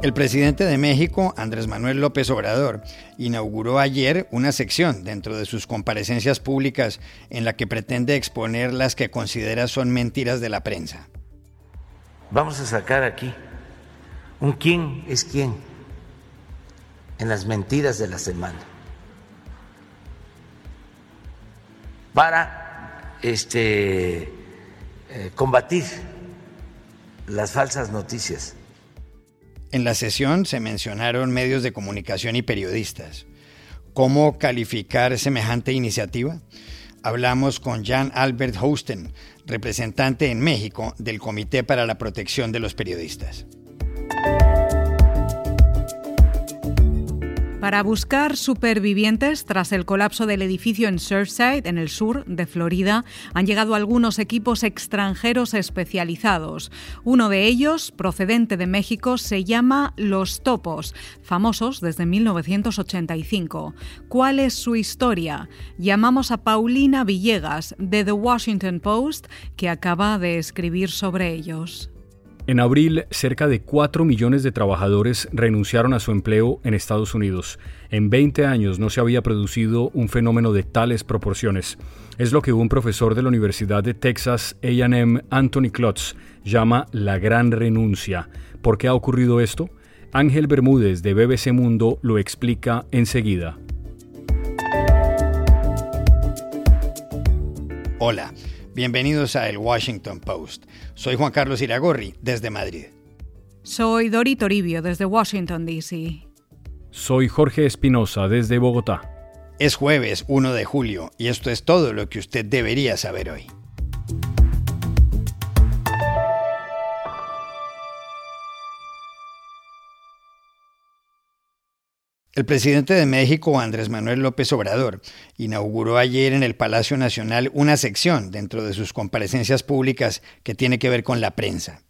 El presidente de México, Andrés Manuel López Obrador, inauguró ayer una sección dentro de sus comparecencias públicas en la que pretende exponer las que considera son mentiras de la prensa. Vamos a sacar aquí un quién es quién en las mentiras de la semana para este eh, combatir las falsas noticias en la sesión se mencionaron medios de comunicación y periodistas. ¿Cómo calificar semejante iniciativa? Hablamos con Jan Albert Hosten, representante en México del Comité para la Protección de los Periodistas. Para buscar supervivientes tras el colapso del edificio en Surfside, en el sur de Florida, han llegado algunos equipos extranjeros especializados. Uno de ellos, procedente de México, se llama Los Topos, famosos desde 1985. ¿Cuál es su historia? Llamamos a Paulina Villegas, de The Washington Post, que acaba de escribir sobre ellos. En abril, cerca de 4 millones de trabajadores renunciaron a su empleo en Estados Unidos. En 20 años no se había producido un fenómeno de tales proporciones. Es lo que un profesor de la Universidad de Texas AM, Anthony Klotz, llama la gran renuncia. ¿Por qué ha ocurrido esto? Ángel Bermúdez de BBC Mundo lo explica enseguida. Hola. Bienvenidos a El Washington Post. Soy Juan Carlos Iragorri, desde Madrid. Soy Dori Toribio, desde Washington, D.C. Soy Jorge Espinosa, desde Bogotá. Es jueves 1 de julio y esto es todo lo que usted debería saber hoy. El presidente de México, Andrés Manuel López Obrador, inauguró ayer en el Palacio Nacional una sección dentro de sus comparecencias públicas que tiene que ver con la prensa.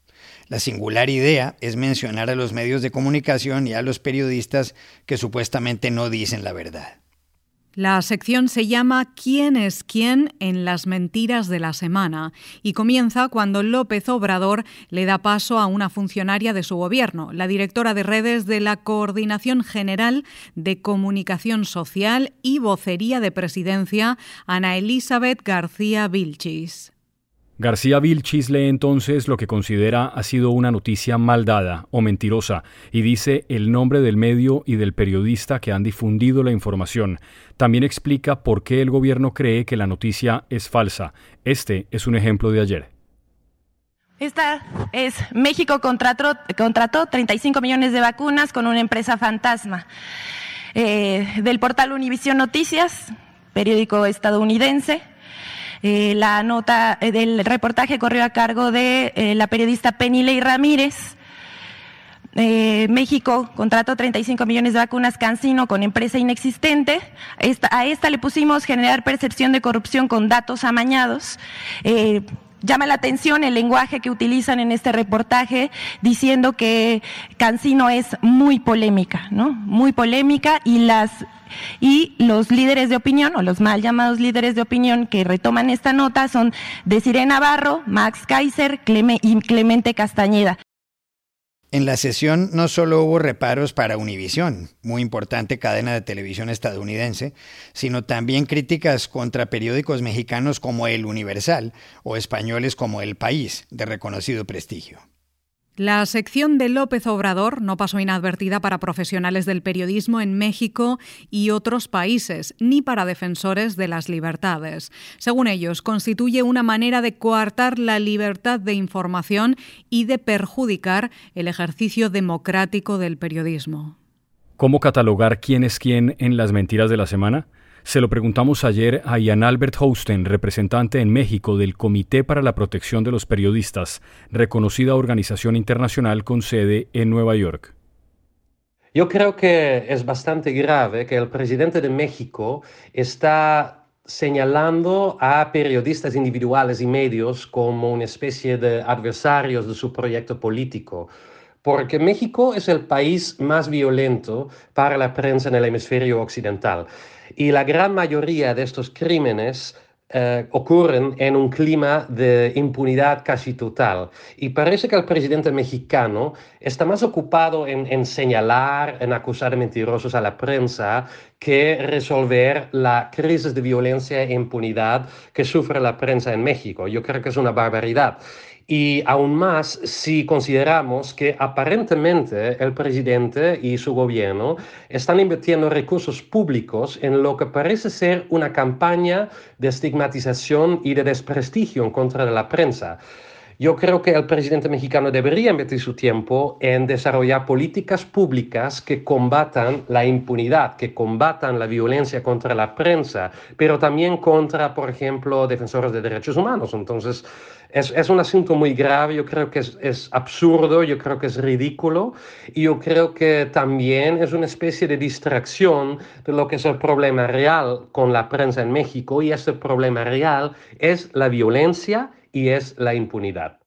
La singular idea es mencionar a los medios de comunicación y a los periodistas que supuestamente no dicen la verdad. La sección se llama ¿Quién es quién en las mentiras de la semana? y comienza cuando López Obrador le da paso a una funcionaria de su gobierno, la directora de redes de la Coordinación General de Comunicación Social y Vocería de Presidencia, Ana Elizabeth García Vilchis. García Vilchis lee entonces lo que considera ha sido una noticia mal dada o mentirosa y dice el nombre del medio y del periodista que han difundido la información. También explica por qué el gobierno cree que la noticia es falsa. Este es un ejemplo de ayer. Esta es México contrató, contrató 35 millones de vacunas con una empresa fantasma. Eh, del portal Univision Noticias, periódico estadounidense, eh, la nota eh, del reportaje corrió a cargo de eh, la periodista Penny Ramírez. México contrató 35 millones de vacunas Cancino con empresa inexistente. a esta le pusimos generar percepción de corrupción con datos amañados. Llama la atención el lenguaje que utilizan en este reportaje diciendo que Cancino es muy polémica, ¿no? Muy polémica y las y los líderes de opinión, o los mal llamados líderes de opinión que retoman esta nota son Desiree Navarro, Max Kaiser y Clemente Castañeda. En la sesión no solo hubo reparos para Univision, muy importante cadena de televisión estadounidense, sino también críticas contra periódicos mexicanos como El Universal o españoles como El País, de reconocido prestigio. La sección de López Obrador no pasó inadvertida para profesionales del periodismo en México y otros países, ni para defensores de las libertades. Según ellos, constituye una manera de coartar la libertad de información y de perjudicar el ejercicio democrático del periodismo. ¿Cómo catalogar quién es quién en las mentiras de la semana? Se lo preguntamos ayer a Ian Albert Hosten, representante en México del Comité para la Protección de los Periodistas, reconocida organización internacional con sede en Nueva York. Yo creo que es bastante grave que el presidente de México está señalando a periodistas individuales y medios como una especie de adversarios de su proyecto político, porque México es el país más violento para la prensa en el hemisferio occidental. Y la gran mayoría de estos crímenes eh, ocurren en un clima de impunidad casi total. Y parece que el presidente mexicano está más ocupado en, señalar, en acusar mentirosos a la prensa, que resolver la crisis de violencia e impunidad que sufre la prensa en México. Yo creo que es una barbaridad. Y aún más si consideramos que aparentemente el presidente y su gobierno están invirtiendo recursos públicos en lo que parece ser una campaña de estigmatización y de desprestigio contra la prensa. Yo creo que el presidente mexicano debería invertir su tiempo en desarrollar políticas públicas que combatan la impunidad, que combatan la violencia contra la prensa, pero también contra, por ejemplo, defensores de derechos humanos. Entonces, es, un asunto muy grave, yo creo que es, absurdo, yo creo que es ridículo y yo creo que también es una especie de distracción de lo que es el problema real con la prensa en México y ese problema real es la violencia y es la impunidad.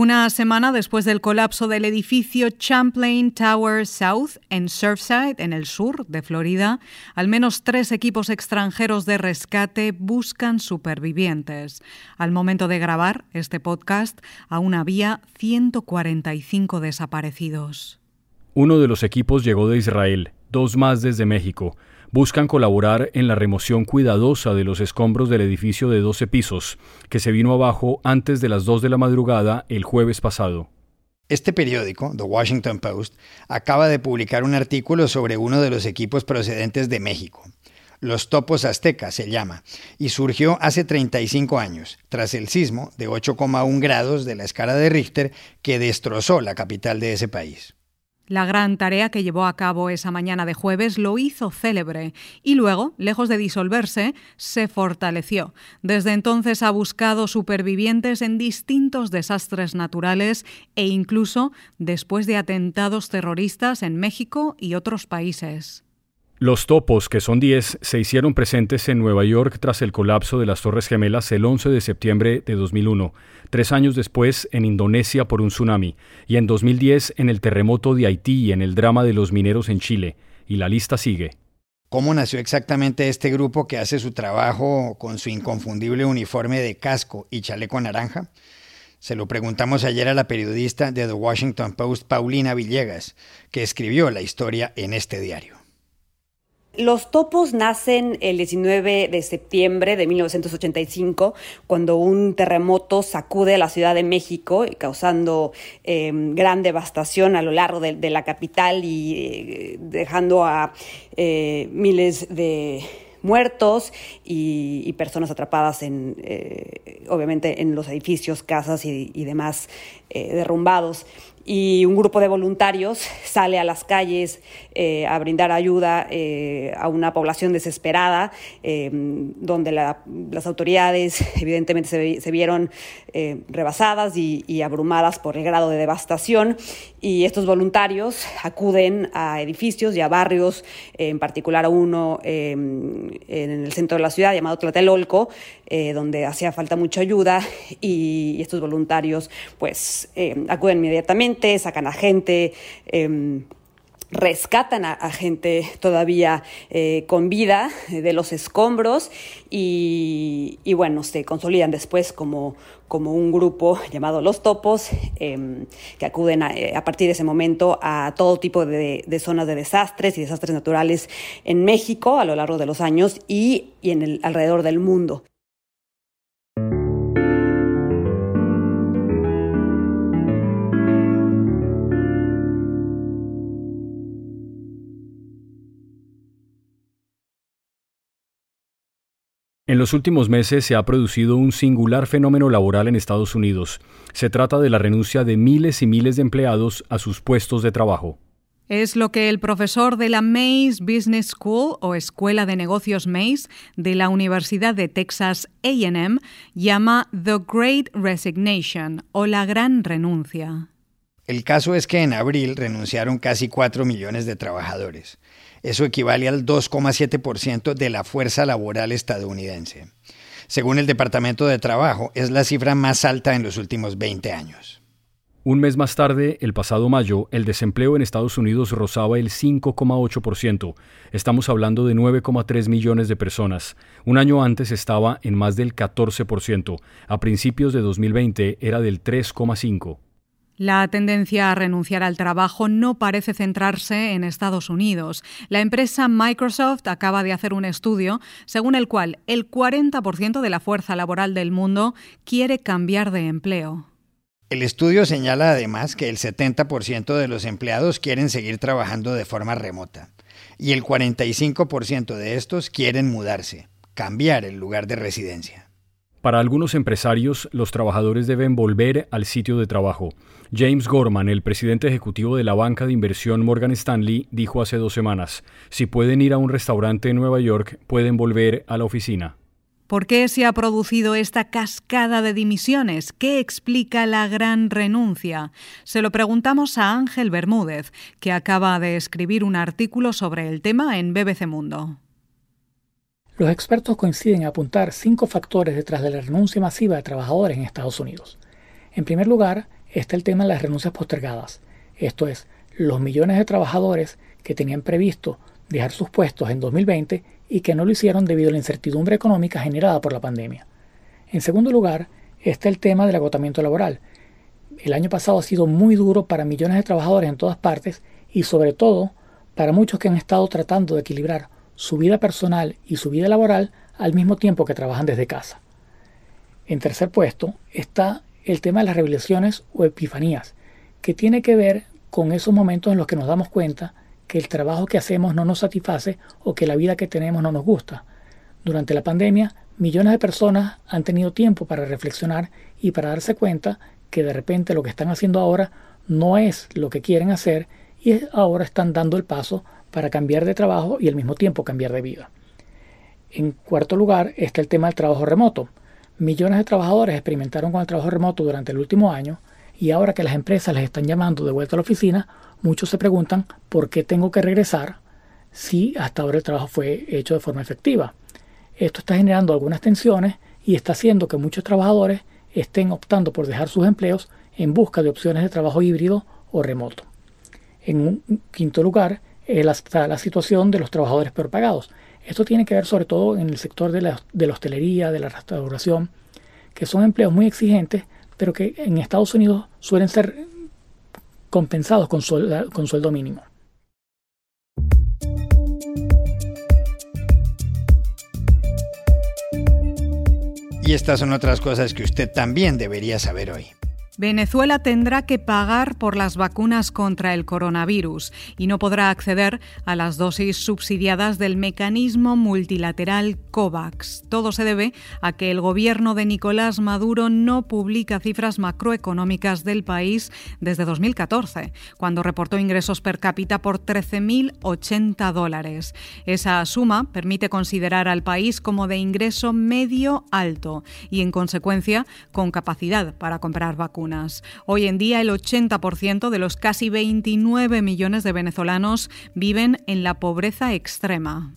Una semana después del colapso del edificio Champlain Tower South en Surfside, en el sur de Florida, al menos tres equipos extranjeros de rescate buscan supervivientes. Al momento de grabar este podcast, aún había 145 desaparecidos. Uno de los equipos llegó de Israel, dos más desde México buscan colaborar en la remoción cuidadosa de los escombros del edificio de 12 pisos, que se vino abajo antes de las 2 de la madrugada el jueves pasado. Este periódico, The Washington Post, acaba de publicar un artículo sobre uno de los equipos procedentes de México. Los Topos Aztecas se llama, y surgió hace 35 años, tras el sismo de 8,1 grados de la escala de Richter que destrozó la capital de ese país. La gran tarea que llevó a cabo esa mañana de jueves lo hizo célebre y luego, lejos de disolverse, se fortaleció. Desde entonces ha buscado supervivientes en distintos desastres naturales e incluso después de atentados terroristas en México y otros países. Los topos, que son 10, se hicieron presentes en Nueva York tras el colapso de las Torres Gemelas el 11 de septiembre de 2001, tres años después en Indonesia por un tsunami, y en 2010 en el terremoto de Haití y en el drama de los mineros en Chile, y la lista sigue. ¿Cómo nació exactamente este grupo que hace su trabajo con su inconfundible uniforme de casco y chaleco naranja? Se lo preguntamos ayer a la periodista de The Washington Post, Paulina Villegas, que escribió la historia en este diario. Los topos nacen el 19 de septiembre de 1985, cuando un terremoto sacude la Ciudad de México, causando em, gran devastación a lo largo de, la capital y eh, dejando a eh, miles de muertos y, personas atrapadas en, eh, obviamente, en los edificios, casas y demás derrumbados y un grupo de voluntarios sale a las calles eh, a brindar ayuda eh, a una población desesperada, eh, donde las autoridades evidentemente se, vieron rebasadas y, abrumadas por el grado de devastación. Y estos voluntarios acuden a edificios y a barrios, en particular a uno en el centro de la ciudad llamado Tlatelolco, donde hacía falta mucha ayuda. Y, estos voluntarios pues acuden inmediatamente sacan a gente. Em, rescatan a, gente todavía eh, con vida de los escombros y, bueno, se consolidan después como, como un grupo llamado Los Topos, em, que acuden eh, a, partir de ese momento a todo tipo de, zonas de desastres y desastres naturales en México a lo largo de los años y, y en el, alrededor del mundo. En los últimos meses se ha producido un singular fenómeno laboral en Estados Unidos. Se trata de la renuncia de miles y miles de empleados a sus puestos de trabajo. Es lo que el profesor de la Mays Business School o Escuela de Negocios Mays de la Universidad de Texas AM llama The Great Resignation o la gran renuncia. El caso es que en abril renunciaron casi 4 millones de trabajadores. Eso equivale al 2,7% de la fuerza laboral estadounidense. Según el Departamento de Trabajo, es la cifra más alta en los últimos 20 años. Un mes más tarde, el pasado mayo, el desempleo en Estados Unidos rozaba el 5,8%. Estamos hablando de 9,3 millones de personas. Un año antes estaba en más del 14%. A principios de 2020 era del 3,5%. La tendencia a renunciar al trabajo no parece centrarse en Estados Unidos. La empresa Microsoft acaba de hacer un estudio según el cual el 40% de la fuerza laboral del mundo quiere cambiar de empleo. El estudio señala además que el 70% de los empleados quieren seguir trabajando de forma remota y el 45% de estos quieren mudarse, cambiar el lugar de residencia. Para algunos empresarios, los trabajadores deben volver al sitio de trabajo. James Gorman, el presidente ejecutivo de la banca de inversión Morgan Stanley, dijo hace dos semanas, si pueden ir a un restaurante en Nueva York, pueden volver a la oficina. ¿Por qué se ha producido esta cascada de dimisiones? ¿Qué explica la gran renuncia? Se lo preguntamos a Ángel Bermúdez, que acaba de escribir un artículo sobre el tema en BBC Mundo. Los expertos coinciden en apuntar cinco factores detrás de la renuncia masiva de trabajadores en Estados Unidos. En primer lugar, está el tema de las renuncias postergadas, esto es, los millones de trabajadores que tenían previsto dejar sus puestos en 2020 y que no lo hicieron debido a la incertidumbre económica generada por la pandemia. En segundo lugar, está el tema del agotamiento laboral. El año pasado ha sido muy duro para millones de trabajadores en todas partes y sobre todo para muchos que han estado tratando de equilibrar su vida personal y su vida laboral al mismo tiempo que trabajan desde casa. En tercer puesto está el tema de las revelaciones o epifanías, que tiene que ver con esos momentos en los que nos damos cuenta que el trabajo que hacemos no nos satisface o que la vida que tenemos no nos gusta. Durante la pandemia, millones de personas han tenido tiempo para reflexionar y para darse cuenta que de repente lo que están haciendo ahora no es lo que quieren hacer y ahora están dando el paso para cambiar de trabajo y al mismo tiempo cambiar de vida. En cuarto lugar está el tema del trabajo remoto. Millones de trabajadores experimentaron con el trabajo remoto durante el último año y ahora que las empresas les están llamando de vuelta a la oficina, muchos se preguntan por qué tengo que regresar si hasta ahora el trabajo fue hecho de forma efectiva. Esto está generando algunas tensiones y está haciendo que muchos trabajadores estén optando por dejar sus empleos en busca de opciones de trabajo híbrido o remoto. En un quinto lugar está la situación de los trabajadores peor pagados. Esto tiene que ver sobre todo en el sector de la, de la hostelería, de la restauración, que son empleos muy exigentes, pero que en Estados Unidos suelen ser compensados con con sueldo mínimo. Y estas son otras cosas que usted también debería saber hoy. Venezuela tendrá que pagar por las vacunas contra el coronavirus y no podrá acceder a las dosis subsidiadas del mecanismo multilateral COVAX. Todo se debe a que el gobierno de Nicolás Maduro no publica cifras macroeconómicas del país desde 2014, cuando reportó ingresos per cápita por 13.080 dólares. Esa suma permite considerar al país como de ingreso medio alto y, en consecuencia, con capacidad para comprar vacunas. Hoy en día el 80% de los casi 29 millones de venezolanos viven en la pobreza extrema.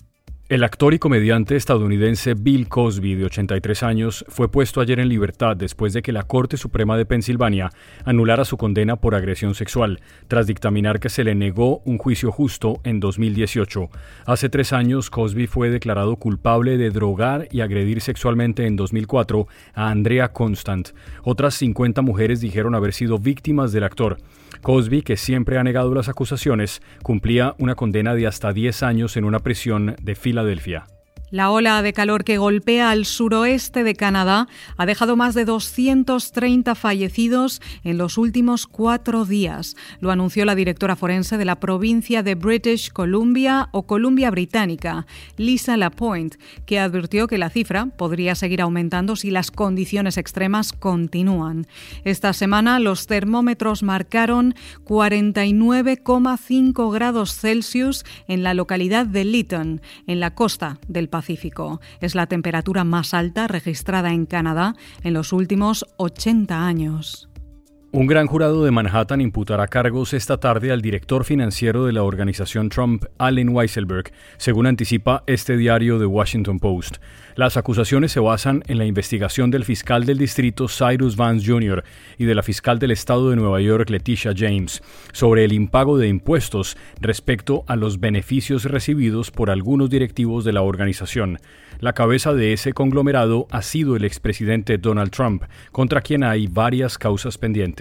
El actor y comediante estadounidense Bill Cosby, de 83 años, fue puesto ayer en libertad después de que la Corte Suprema de Pensilvania anulara su condena por agresión sexual, tras dictaminar que se le negó un juicio justo en 2018. Hace tres años, Cosby fue declarado culpable de drogar y agredir sexualmente en 2004 a Andrea Constant. Otras 50 mujeres dijeron haber sido víctimas del actor. Cosby, que siempre ha negado las acusaciones, cumplía una condena de hasta 10 años en una prisión de Filadelfia. La ola de calor que golpea al suroeste de Canadá ha dejado más de 230 fallecidos en los últimos cuatro días. Lo anunció la directora forense de la provincia de British Columbia o Columbia Británica, Lisa Lapointe, que advirtió que la cifra podría seguir aumentando si las condiciones extremas continúan. Esta semana los termómetros marcaron 49,5 grados Celsius en la localidad de Lytton, en la costa del Pacífico. Es la temperatura más alta registrada en Canadá en los últimos 80 años. Un gran jurado de Manhattan imputará cargos esta tarde al director financiero de la organización Trump, Allen Weisselberg, según anticipa este diario The Washington Post. Las acusaciones se basan en la investigación del fiscal del distrito Cyrus Vance Jr. y de la fiscal del estado de Nueva York Leticia James sobre el impago de impuestos respecto a los beneficios recibidos por algunos directivos de la organización. La cabeza de ese conglomerado ha sido el expresidente Donald Trump, contra quien hay varias causas pendientes.